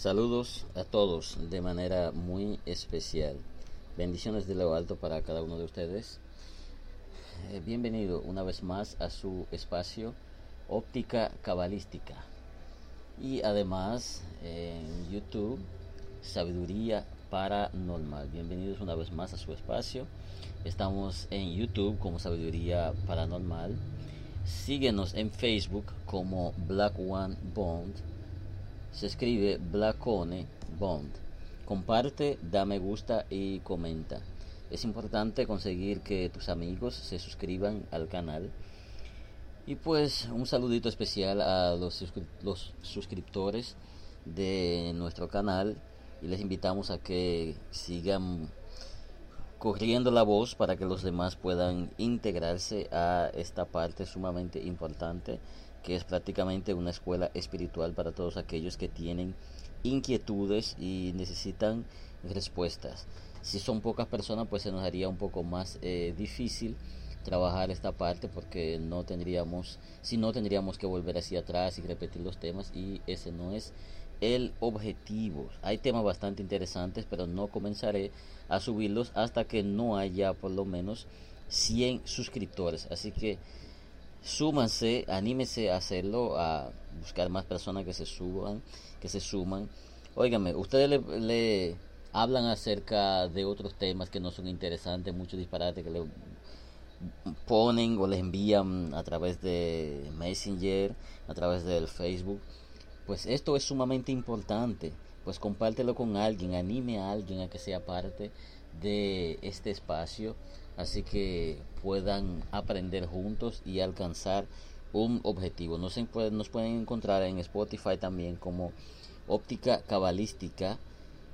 Saludos a todos de manera muy especial. Bendiciones de lo alto para cada uno de ustedes. Eh, bienvenido una vez más a su espacio óptica cabalística. Y además en YouTube, sabiduría paranormal. Bienvenidos una vez más a su espacio. Estamos en YouTube como sabiduría paranormal. Síguenos en Facebook como Black One Bond se escribe Blackone Bond. Comparte, da me gusta y comenta. Es importante conseguir que tus amigos se suscriban al canal. Y pues un saludito especial a los, los suscriptores de nuestro canal y les invitamos a que sigan corriendo la voz para que los demás puedan integrarse a esta parte sumamente importante que es prácticamente una escuela espiritual para todos aquellos que tienen inquietudes y necesitan respuestas. Si son pocas personas, pues se nos haría un poco más eh, difícil trabajar esta parte porque no tendríamos, si no tendríamos que volver hacia atrás y repetir los temas y ese no es el objetivo. Hay temas bastante interesantes, pero no comenzaré a subirlos hasta que no haya por lo menos 100 suscriptores. Así que súmanse, anímese a hacerlo, a buscar más personas que se suban, que se suman. Óigame, ustedes le, hablan acerca de otros temas que no son interesantes, muchos disparates que le ponen o le envían a través de Messenger, a través del Facebook. Pues esto es sumamente importante. Pues compártelo con alguien, anime a alguien a que sea parte de este espacio así que puedan aprender juntos y alcanzar un objetivo. Nos, nos pueden encontrar en Spotify también como óptica cabalística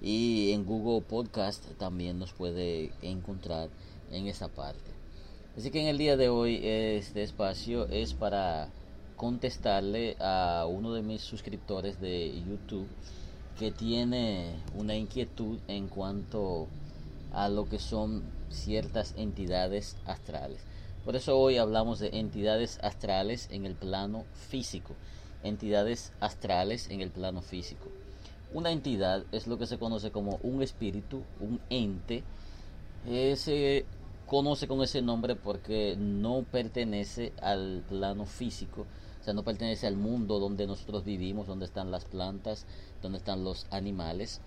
y en Google Podcast también nos puede encontrar en esa parte. Así que en el día de hoy este espacio es para contestarle a uno de mis suscriptores de YouTube que tiene una inquietud en cuanto a lo que son ciertas entidades astrales. Por eso hoy hablamos de entidades astrales en el plano físico. Entidades astrales en el plano físico. Una entidad es lo que se conoce como un espíritu, un ente. se conoce con ese nombre porque no pertenece al plano físico, sea, no pertenece al mundo donde nosotros vivimos, donde están las plantas, donde están los animales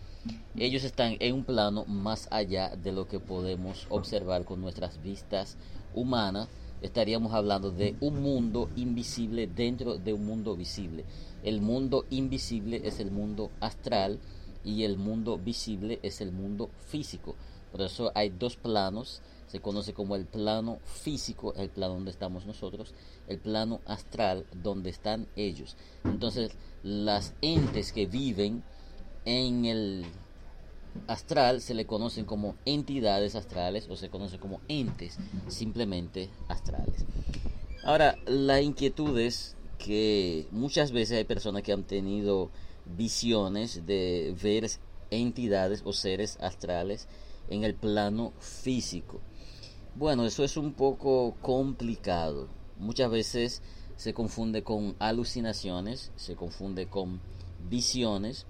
ellos están en un plano más allá de lo que podemos observar con nuestras vistas humanas. Estaríamos hablando de un mundo invisible dentro de un mundo visible. El mundo invisible es el mundo astral y el mundo visible es el mundo físico. Por eso hay dos planos. Se conoce como el plano físico, el plano donde estamos nosotros, el plano astral donde están ellos. Entonces, las entes que viven en el astral se le conocen como entidades astrales o se conocen como entes simplemente astrales. Ahora, la inquietud es que muchas veces hay personas que han tenido visiones de ver entidades o seres astrales en el plano físico. Bueno, eso es un poco complicado. Muchas veces se confunde con alucinaciones, se confunde con visiones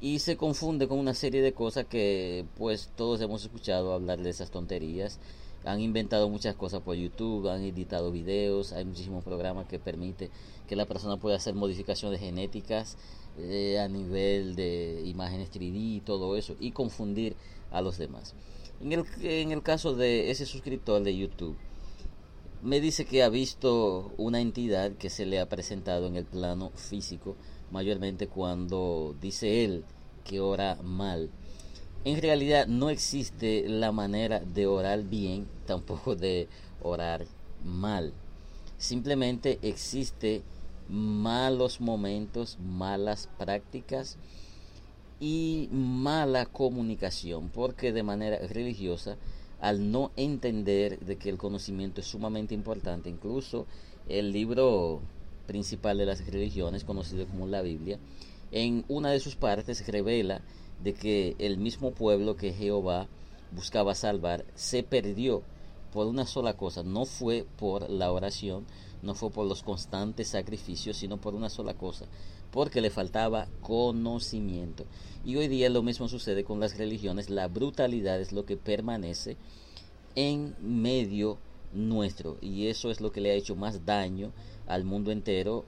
y se confunde con una serie de cosas que pues todos hemos escuchado hablar de esas tonterías han inventado muchas cosas por YouTube, han editado videos, hay muchísimos programas que permiten que la persona pueda hacer modificaciones genéticas eh, a nivel de imágenes 3D y todo eso y confundir a los demás. En el, en el caso de ese suscriptor de YouTube, me dice que ha visto una entidad que se le ha presentado en el plano físico mayormente cuando dice él que ora mal. En realidad no existe la manera de orar bien, tampoco de orar mal. Simplemente existe malos momentos, malas prácticas y mala comunicación, porque de manera religiosa, al no entender de que el conocimiento es sumamente importante, incluso el libro principal de las religiones, conocido como la Biblia, en una de sus partes revela de que el mismo pueblo que Jehová buscaba salvar se perdió por una sola cosa, no fue por la oración, no fue por los constantes sacrificios, sino por una sola cosa, porque le faltaba conocimiento. Y hoy día lo mismo sucede con las religiones, la brutalidad es lo que permanece en medio nuestro y eso es lo que le ha hecho más daño al mundo entero,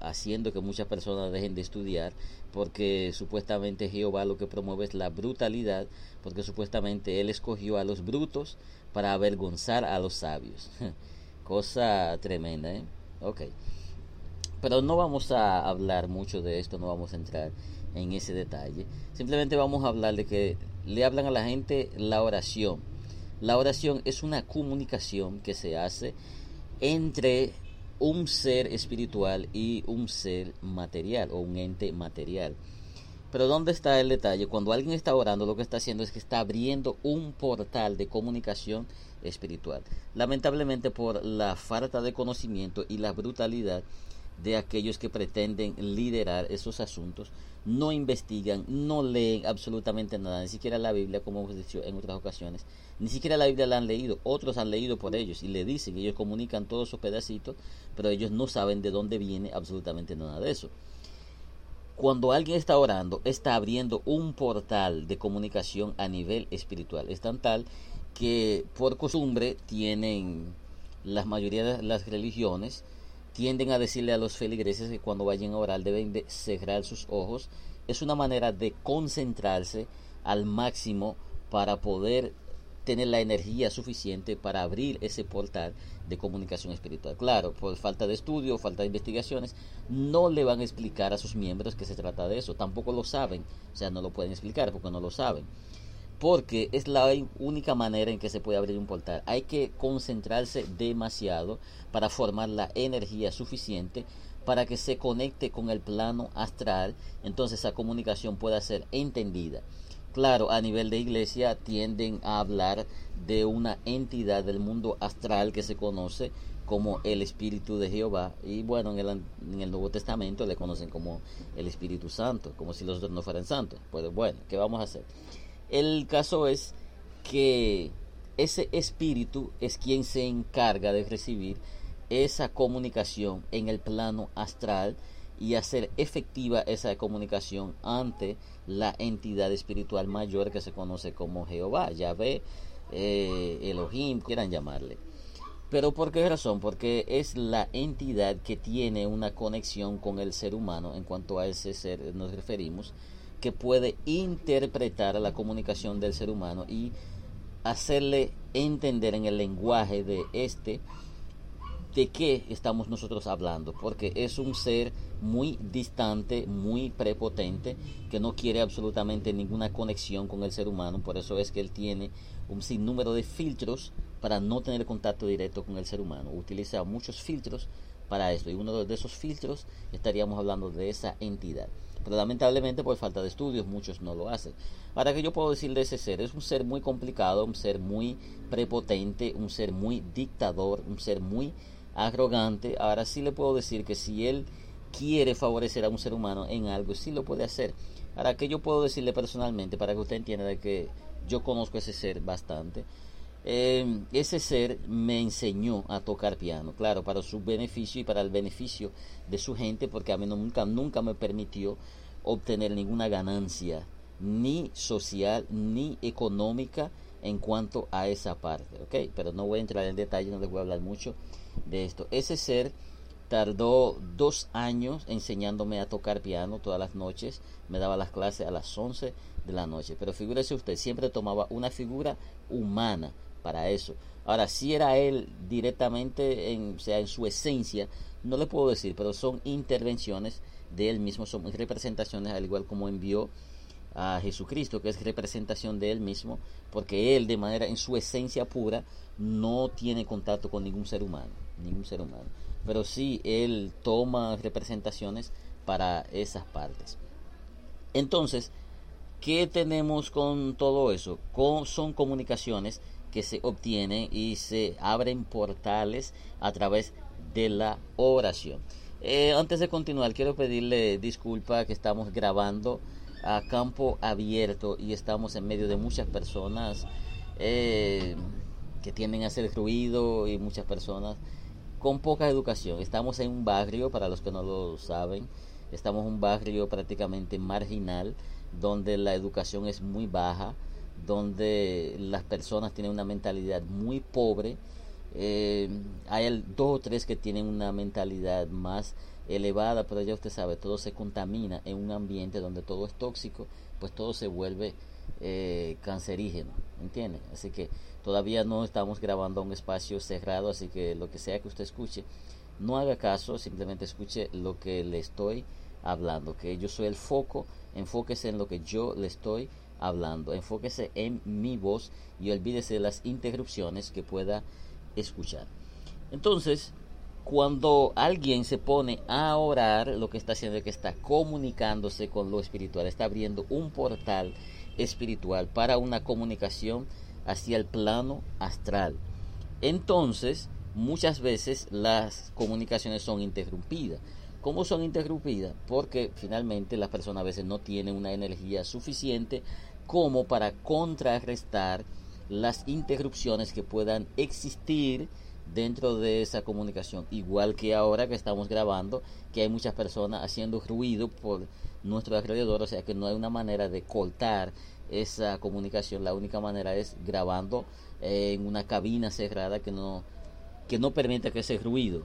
haciendo que muchas personas dejen de estudiar, porque supuestamente Jehová lo que promueve es la brutalidad, porque supuestamente Él escogió a los brutos para avergonzar a los sabios. Cosa tremenda, ¿eh? Ok. Pero no vamos a hablar mucho de esto, no vamos a entrar en ese detalle. Simplemente vamos a hablar de que le hablan a la gente la oración. La oración es una comunicación que se hace entre un ser espiritual y un ser material o un ente material. Pero ¿dónde está el detalle? Cuando alguien está orando, lo que está haciendo es que está abriendo un portal de comunicación espiritual. Lamentablemente por la falta de conocimiento y la brutalidad de aquellos que pretenden liderar esos asuntos, no investigan, no leen absolutamente nada, ni siquiera la Biblia, como hemos dicho en otras ocasiones, ni siquiera la Biblia la han leído, otros han leído por ellos y le dicen, ellos comunican todos esos pedacitos, pero ellos no saben de dónde viene absolutamente nada de eso. Cuando alguien está orando, está abriendo un portal de comunicación a nivel espiritual. Es tan tal que por costumbre tienen la mayoría de las religiones, tienden a decirle a los feligreses que cuando vayan a orar deben de cerrar sus ojos. Es una manera de concentrarse al máximo para poder tener la energía suficiente para abrir ese portal de comunicación espiritual. Claro, por falta de estudio, falta de investigaciones, no le van a explicar a sus miembros que se trata de eso. Tampoco lo saben. O sea, no lo pueden explicar porque no lo saben porque es la única manera en que se puede abrir un portal. Hay que concentrarse demasiado para formar la energía suficiente para que se conecte con el plano astral, entonces esa comunicación pueda ser entendida. Claro, a nivel de iglesia tienden a hablar de una entidad del mundo astral que se conoce como el Espíritu de Jehová. Y bueno, en el, en el Nuevo Testamento le conocen como el Espíritu Santo, como si los dos no fueran santos. Pues bueno, ¿qué vamos a hacer? El caso es que ese espíritu es quien se encarga de recibir esa comunicación en el plano astral y hacer efectiva esa comunicación ante la entidad espiritual mayor que se conoce como Jehová, Yahvé, eh, Elohim, quieran llamarle. Pero ¿por qué razón? Porque es la entidad que tiene una conexión con el ser humano, en cuanto a ese ser nos referimos, que puede interpretar la comunicación del ser humano y hacerle entender en el lenguaje de este de qué estamos nosotros hablando, porque es un ser muy distante, muy prepotente, que no quiere absolutamente ninguna conexión con el ser humano, por eso es que él tiene un sinnúmero de filtros para no tener contacto directo con el ser humano, utiliza muchos filtros para esto, y uno de esos filtros estaríamos hablando de esa entidad. Pero lamentablemente por falta de estudios muchos no lo hacen. Ahora que yo puedo decir de ese ser, es un ser muy complicado, un ser muy prepotente, un ser muy dictador, un ser muy arrogante. Ahora sí le puedo decir que si él quiere favorecer a un ser humano en algo, sí lo puede hacer. Ahora que yo puedo decirle personalmente, para que usted entienda de que yo conozco ese ser bastante, eh, ese ser me enseñó a tocar piano, claro, para su beneficio y para el beneficio de su gente, porque a mí nunca, nunca me permitió obtener ninguna ganancia, ni social, ni económica, en cuanto a esa parte, ¿ok? Pero no voy a entrar en detalle, no les voy a hablar mucho de esto. Ese ser tardó dos años enseñándome a tocar piano todas las noches, me daba las clases a las 11 de la noche, pero figúrese usted, siempre tomaba una figura humana, para eso. Ahora, si era él directamente, en, sea, en su esencia, no le puedo decir, pero son intervenciones de él mismo, son representaciones, al igual como envió a Jesucristo, que es representación de él mismo, porque él de manera en su esencia pura no tiene contacto con ningún ser humano, ningún ser humano, pero sí él toma representaciones para esas partes. Entonces, ¿qué tenemos con todo eso? Son comunicaciones que se obtienen y se abren portales a través de la oración. Eh, antes de continuar, quiero pedirle disculpa que estamos grabando a campo abierto y estamos en medio de muchas personas eh, que tienden a hacer ruido y muchas personas con poca educación. Estamos en un barrio, para los que no lo saben, Estamos en un barrio prácticamente marginal, donde la educación es muy baja, donde las personas tienen una mentalidad muy pobre. Eh, hay dos o tres que tienen una mentalidad más elevada, pero ya usted sabe, todo se contamina en un ambiente donde todo es tóxico, pues todo se vuelve eh, cancerígeno, ¿entiende? Así que todavía no estamos grabando un espacio cerrado, así que lo que sea que usted escuche, no haga caso, simplemente escuche lo que le estoy hablando, que yo soy el foco, enfóquese en lo que yo le estoy hablando, enfóquese en mi voz y olvídese de las interrupciones que pueda escuchar. Entonces, cuando alguien se pone a orar, lo que está haciendo es que está comunicándose con lo espiritual, está abriendo un portal espiritual para una comunicación hacia el plano astral. Entonces, muchas veces las comunicaciones son interrumpidas. ¿Cómo son interrumpidas? Porque finalmente las personas a veces no tienen una energía suficiente como para contrarrestar las interrupciones que puedan existir dentro de esa comunicación. Igual que ahora que estamos grabando, que hay muchas personas haciendo ruido por nuestro alrededor, o sea que no hay una manera de cortar esa comunicación. La única manera es grabando eh, en una cabina cerrada que no, que no permita que ese ruido,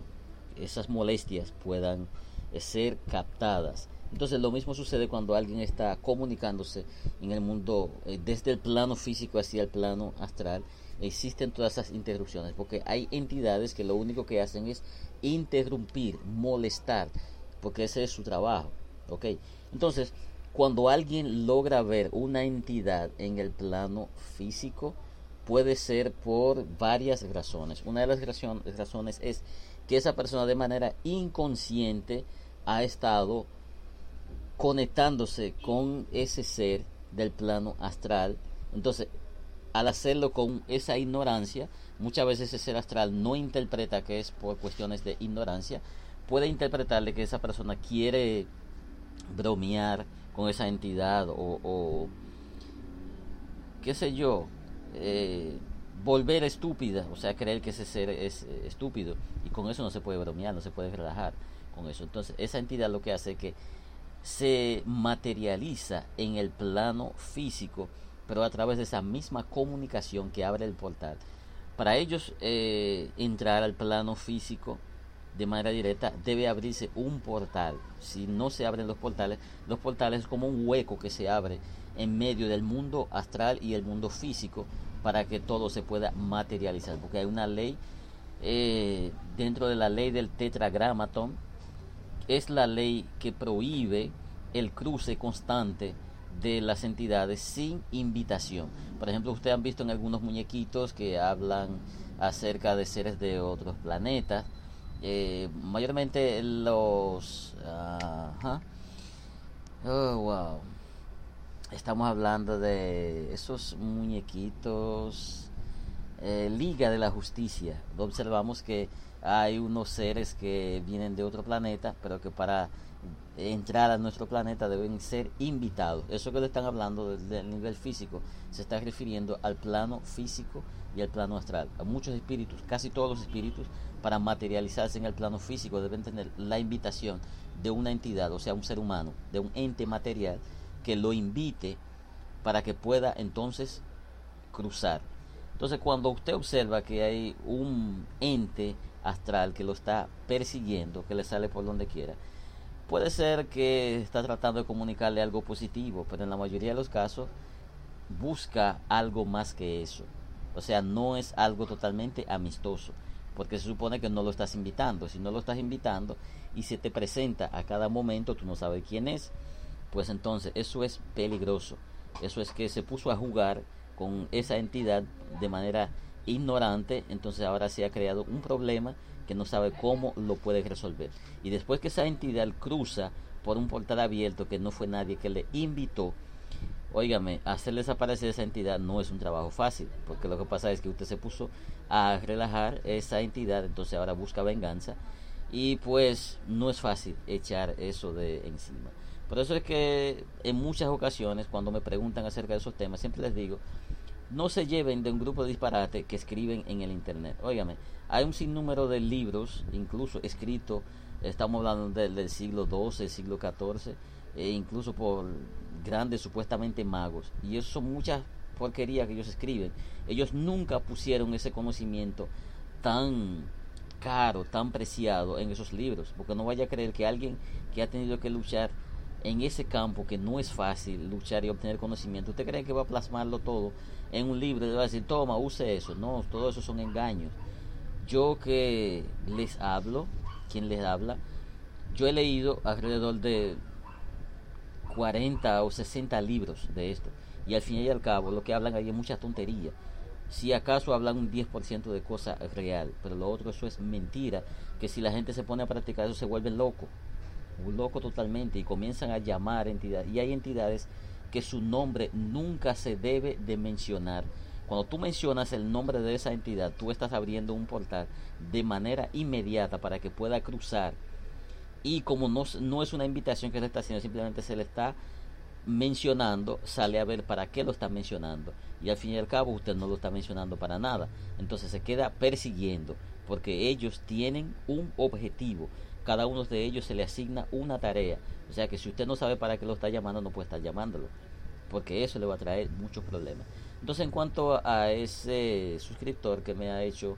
esas molestias puedan eh, ser captadas. Entonces lo mismo sucede cuando alguien está comunicándose en el mundo eh, desde el plano físico hacia el plano astral. Existen todas esas interrupciones porque hay entidades que lo único que hacen es interrumpir, molestar, porque ese es su trabajo. ¿ok? Entonces, cuando alguien logra ver una entidad en el plano físico, puede ser por varias razones. Una de las razones es que esa persona de manera inconsciente ha estado conectándose con ese ser del plano astral. Entonces, al hacerlo con esa ignorancia, muchas veces ese ser astral no interpreta que es por cuestiones de ignorancia, puede interpretarle que esa persona quiere bromear con esa entidad o, qué sé yo, eh, volver estúpida, o sea, creer que ese ser es eh, estúpido y con eso no se puede bromear, no se puede relajar con eso. Entonces, esa entidad lo que hace es que se materializa en el plano físico, pero a través de esa misma comunicación que abre el portal. Para ellos eh, entrar al plano físico de manera directa, debe abrirse un portal. Si no se abren los portales, los portales es como un hueco que se abre en medio del mundo astral y el mundo físico para que todo se pueda materializar. Porque hay una ley eh, dentro de la ley del tetragramatón es la ley que prohíbe el cruce constante de las entidades sin invitación. Por ejemplo, ustedes han visto en algunos muñequitos que hablan acerca de seres de otros planetas. Eh, mayormente los... Oh, wow. Estamos hablando de esos muñequitos eh, Liga de la Justicia. Observamos que hay unos seres que vienen de otro planeta, pero que para entrar a nuestro planeta deben ser invitados. Eso que le están hablando del nivel físico se está refiriendo al plano físico y al plano astral. A muchos espíritus, casi todos los espíritus, para materializarse en el plano físico deben tener la invitación de una entidad, o sea, un ser humano, de un ente material que lo invite para que pueda entonces cruzar. Entonces, cuando usted observa que hay un ente astral que lo está persiguiendo, que le sale por donde quiera. Puede ser que está tratando de comunicarle algo positivo, pero en la mayoría de los casos busca algo más que eso. O sea, no es algo totalmente amistoso, porque se supone que no lo estás invitando. Si no lo estás invitando y se te presenta a cada momento, tú no sabes quién es, pues entonces eso es peligroso. Eso es que se puso a jugar con esa entidad de manera ignorante, entonces ahora se ha creado un problema que no sabe cómo lo puede resolver. Y después que esa entidad cruza por un portal abierto que no fue nadie que le invitó, óigame, hacer desaparecer esa entidad no es un trabajo fácil, porque lo que pasa es que usted se puso a relajar esa entidad, entonces ahora busca venganza y pues no es fácil echar eso de encima. Por eso es que en muchas ocasiones cuando me preguntan acerca de esos temas, siempre les digo, no se lleven de un grupo de disparate que escriben en el internet. Óigame, hay un sinnúmero de libros, incluso escritos estamos hablando del siglo XII, siglo XIV, e incluso por grandes supuestamente magos. Y eso son muchas porquerías que ellos escriben. Ellos nunca pusieron ese conocimiento tan caro, tan preciado en esos libros, porque no vaya a creer que alguien que ha tenido que luchar en ese campo que no es fácil luchar y obtener conocimiento, ¿usted cree que va a plasmarlo todo en un libro y va a decir, toma, use eso? No, todo eso son engaños. Yo que les hablo, quien les habla, yo he leído alrededor de 40 o 60 libros de esto. Y al fin y al cabo, lo que hablan ahí es mucha tontería. Si acaso hablan un 10% de cosa real, pero lo otro eso es mentira, que si la gente se pone a practicar eso se vuelve loco, loco totalmente y comienzan a llamar entidades. Y hay entidades que su nombre nunca se debe de mencionar. Cuando tú mencionas el nombre de esa entidad, tú estás abriendo un portal de manera inmediata para que pueda cruzar y como no, no es una invitación que se está haciendo, simplemente se le está mencionando, sale a ver para qué lo está mencionando. Y al fin y al cabo usted no lo está mencionando para nada. Entonces se queda persiguiendo, porque ellos tienen un objetivo. Cada uno de ellos se le asigna una tarea. O sea que si usted no sabe para qué lo está llamando, no puede estar llamándolo. Porque eso le va a traer muchos problemas. Entonces en cuanto a ese suscriptor que me ha hecho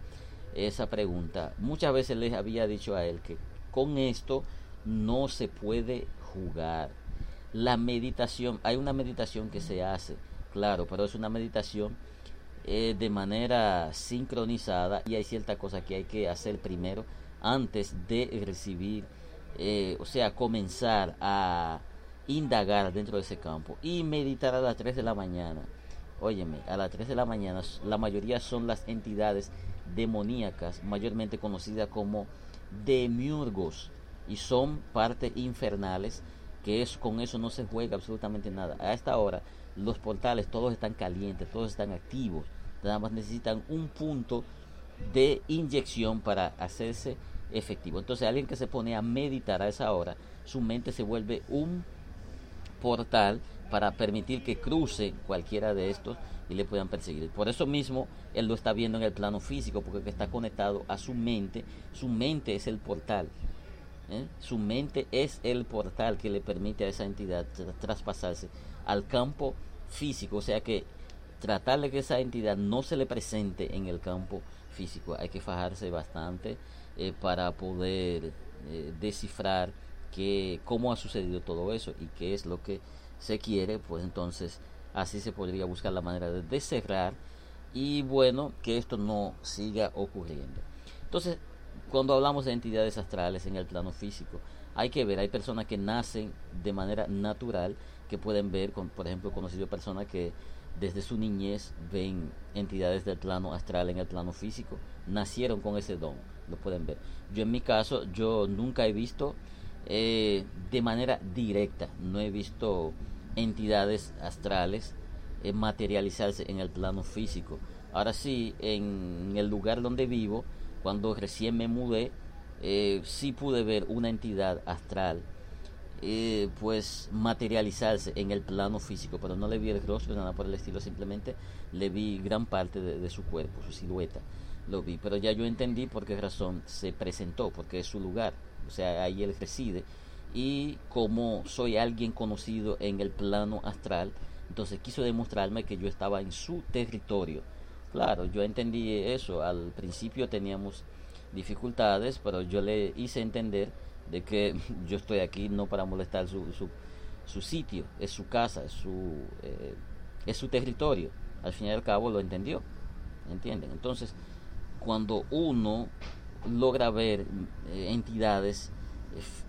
esa pregunta, muchas veces les había dicho a él que con esto no se puede jugar. La meditación, hay una meditación que se hace, claro, pero es una meditación eh, de manera sincronizada y hay cierta cosa que hay que hacer primero antes de recibir, eh, o sea, comenzar a indagar dentro de ese campo y meditar a las 3 de la mañana. Óyeme, a las 3 de la mañana la mayoría son las entidades demoníacas, mayormente conocidas como demiurgos y son partes infernales que es con eso no se juega absolutamente nada. A esta hora los portales todos están calientes, todos están activos. Nada más necesitan un punto de inyección para hacerse efectivo. Entonces alguien que se pone a meditar a esa hora, su mente se vuelve un portal para permitir que cruce cualquiera de estos y le puedan perseguir. Por eso mismo él lo está viendo en el plano físico, porque está conectado a su mente. Su mente es el portal. ¿eh? Su mente es el portal que le permite a esa entidad traspasarse al campo físico. O sea que tratar de que esa entidad no se le presente en el campo físico. Hay que fajarse bastante eh, para poder eh, descifrar que, cómo ha sucedido todo eso y qué es lo que se quiere. Pues entonces Así se podría buscar la manera de cerrar y bueno, que esto no siga ocurriendo. Entonces, cuando hablamos de entidades astrales en el plano físico, hay que ver, hay personas que nacen de manera natural, que pueden ver, con, por ejemplo, he conocido personas que desde su niñez ven entidades del plano astral en el plano físico, nacieron con ese don, lo pueden ver. Yo en mi caso, yo nunca he visto eh, de manera directa, no he visto entidades astrales eh, materializarse en el plano físico. Ahora sí, en el lugar donde vivo, cuando recién me mudé, eh, sí pude ver una entidad astral, eh, pues materializarse en el plano físico, pero no le vi el rostro, nada por el estilo, simplemente le vi gran parte de, de su cuerpo, su silueta, lo vi, pero ya yo entendí por qué razón se presentó, porque es su lugar, o sea, ahí él reside y como soy alguien conocido en el plano astral, entonces quiso demostrarme que yo estaba en su territorio. Claro, yo entendí eso, al principio teníamos dificultades, pero yo le hice entender de que yo estoy aquí no para molestar su, su, su sitio, es su casa, es su, eh, es su territorio. Al fin y al cabo lo entendió, ¿entienden? Entonces, cuando uno logra ver eh, entidades,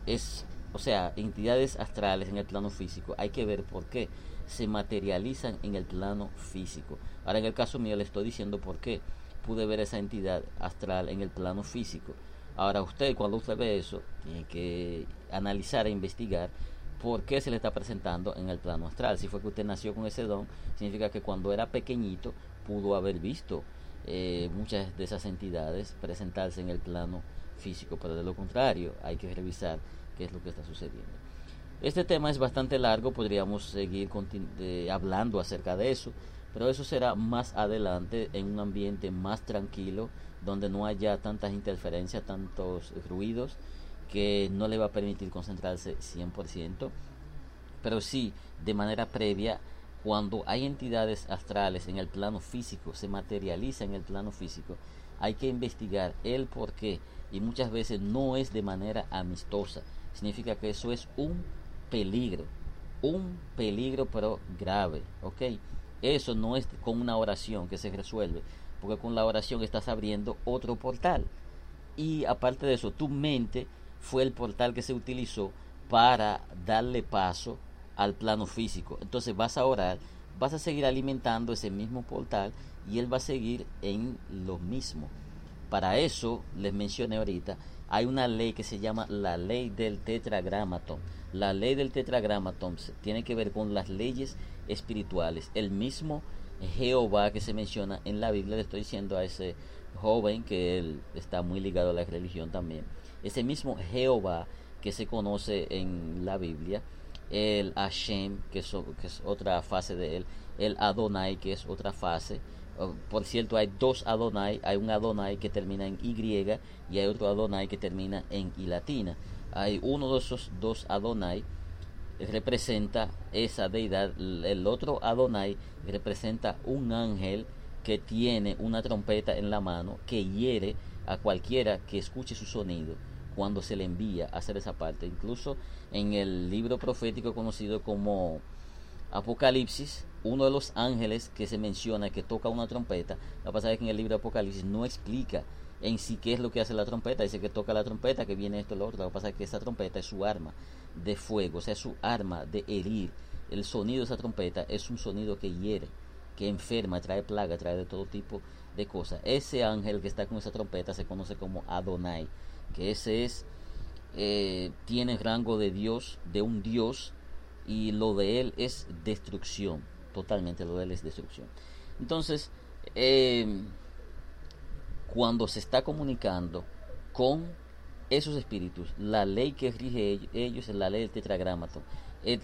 es o sea, entidades astrales en el plano físico, hay que ver por qué se materializan en el plano físico. Ahora, en el caso mío, le estoy diciendo por qué pude ver esa entidad astral en el plano físico. Ahora, usted, cuando usted ve eso, tiene que analizar e investigar por qué se le está presentando en el plano astral. Si fue que usted nació con ese don, significa que cuando era pequeñito pudo haber visto eh, muchas de esas entidades presentarse en el plano físico, pero de lo contrario, hay que revisar qué es lo que está sucediendo. Este tema es bastante largo, podríamos seguir hablando acerca de eso, pero eso será más adelante en un ambiente más tranquilo, donde no haya tantas interferencias, tantos ruidos que no le va a permitir concentrarse 100%, pero sí de manera previa cuando hay entidades astrales en el plano físico, se materializa en el plano físico, hay que investigar el por qué y muchas veces no es de manera amistosa. Significa que eso es un peligro, un peligro pero grave, ¿ok? Eso no es con una oración que se resuelve, porque con la oración estás abriendo otro portal. Y aparte de eso, tu mente fue el portal que se utilizó para darle paso al plano físico. Entonces vas a orar, vas a seguir alimentando ese mismo portal y él va a seguir en lo mismo. Para eso, les mencioné ahorita, hay una ley que se llama la ley del tetragramatón. La ley del tetragramatón tiene que ver con las leyes espirituales. El mismo Jehová que se menciona en la Biblia, le estoy diciendo a ese joven que él está muy ligado a la religión también. Ese mismo Jehová que se conoce en la Biblia, el Hashem, que es, otra fase de él, el Adonai, que es otra fase. Oh, por cierto, hay dos Adonai, hay un Adonai que termina en Y y hay otro Adonai que termina en I latina. Hay uno de esos dos Adonai representa esa deidad, el otro Adonai representa un ángel que tiene una trompeta en la mano que hiere a cualquiera que escuche su sonido cuando se le envía a hacer esa parte. Incluso en el libro profético conocido como Apocalipsis, uno de los ángeles que se menciona que toca una trompeta, la pasada es que en el libro de Apocalipsis no explica en sí qué es lo que hace la trompeta, dice que toca la trompeta, que viene esto, lo otro, lo que pasa es que esa trompeta es su arma de fuego, o sea, es su arma de herir. El sonido de esa trompeta es un sonido que hiere, que enferma, trae plaga, trae de todo tipo de cosas. Ese ángel que está con esa trompeta se conoce como Adonai, que ese es, eh, tiene rango de Dios, de un Dios, y lo de él es destrucción, totalmente lo de él es destrucción. Entonces, eh, cuando se está comunicando con esos espíritus, la ley que rige ellos es la ley del tetragramaton.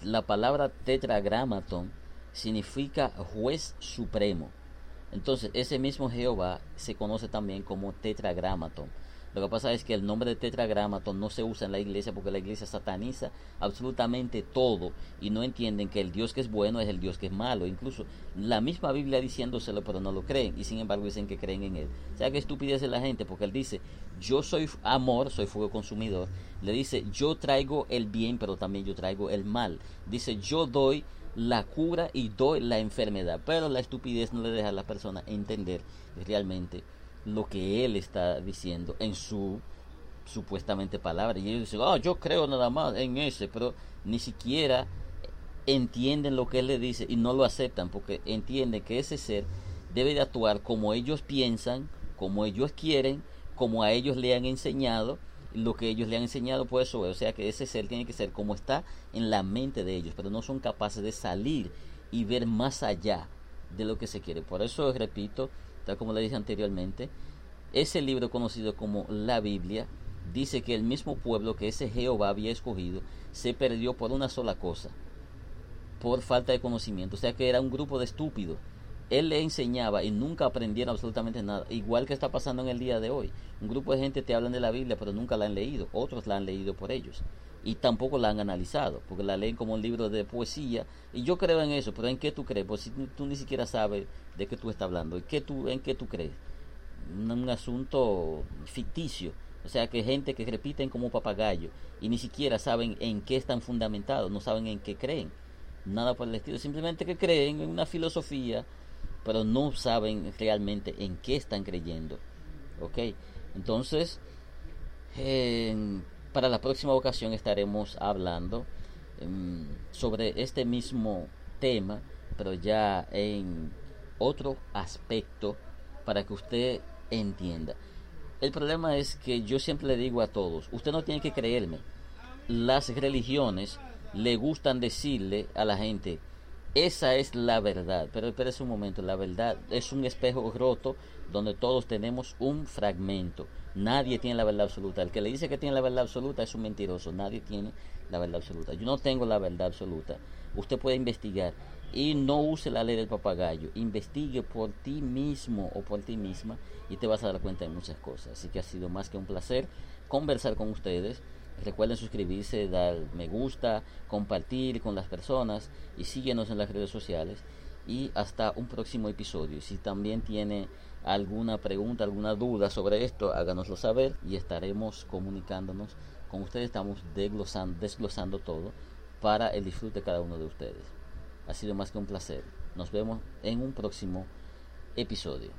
La palabra tetragramaton significa juez supremo. Entonces, ese mismo Jehová se conoce también como tetragramaton. Lo que pasa es que el nombre de tetragramaton no se usa en la iglesia porque la iglesia sataniza absolutamente todo y no entienden que el Dios que es bueno es el Dios que es malo. Incluso la misma Biblia diciéndoselo, pero no lo creen y sin embargo dicen que creen en él. O sea, que estupidez de la gente porque él dice, yo soy amor, soy fuego consumidor. Le dice, yo traigo el bien, pero también yo traigo el mal. Dice, yo doy la cura y doy la enfermedad. Pero la estupidez no le deja a la persona entender realmente lo que él está diciendo en su supuestamente palabra. Y ellos dicen, oh, yo creo nada más en ese, pero ni siquiera entienden lo que él le dice y no lo aceptan porque entienden que ese ser debe de actuar como ellos piensan, como ellos quieren, como a ellos le han enseñado, lo que ellos le han enseñado pues eso, o sea que ese ser tiene que ser como está en la mente de ellos, pero no son capaces de salir y ver más allá de lo que se quiere. Por eso repito, tal como le dije anteriormente, ese libro conocido como la Biblia dice que el mismo pueblo que ese Jehová había escogido se perdió por una sola cosa, por falta de conocimiento, o sea que era un grupo de estúpidos. Él le enseñaba y nunca aprendieron absolutamente nada, igual que está pasando en el día de hoy. Un grupo de gente te hablan de la Biblia, pero nunca la han leído, otros la han leído por ellos. Y tampoco la han analizado, porque la leen como un libro de poesía, y yo creo en eso, pero ¿en qué tú crees? Pues si tú, ni siquiera sabes de qué tú estás hablando, ¿en qué tú, en qué tú crees? Un, asunto ficticio, o sea que gente que repiten como papagayo y ni siquiera saben en qué están fundamentados, no saben en qué creen, nada por el estilo, simplemente que creen en una filosofía, pero no saben realmente en qué están creyendo, ¿ok? Entonces, para la próxima ocasión estaremos hablando em, sobre este mismo tema, pero ya en otro aspecto para que usted entienda. El problema es que yo siempre le digo a todos, usted no tiene que creerme. Las religiones le gustan decirle a la gente, esa es la verdad. Pero espérese un momento, la verdad es un espejo roto donde todos tenemos un fragmento. Nadie tiene la verdad absoluta. El que le dice que tiene la verdad absoluta es un mentiroso. Nadie tiene la verdad absoluta. Yo no tengo la verdad absoluta. Usted puede investigar y no use la ley del papagayo. Investigue por ti mismo o por ti misma y te vas a dar cuenta de muchas cosas. Así que ha sido más que un placer conversar con ustedes. Recuerden suscribirse, dar me gusta, compartir con las personas y síguenos en las redes sociales. Y hasta un próximo episodio. Si también tiene alguna pregunta, alguna duda sobre esto, háganoslo saber y estaremos comunicándonos con ustedes. Estamos desglosando, desglosando todo para el disfrute de cada uno de ustedes. Ha sido más que un placer. Nos vemos en un próximo episodio.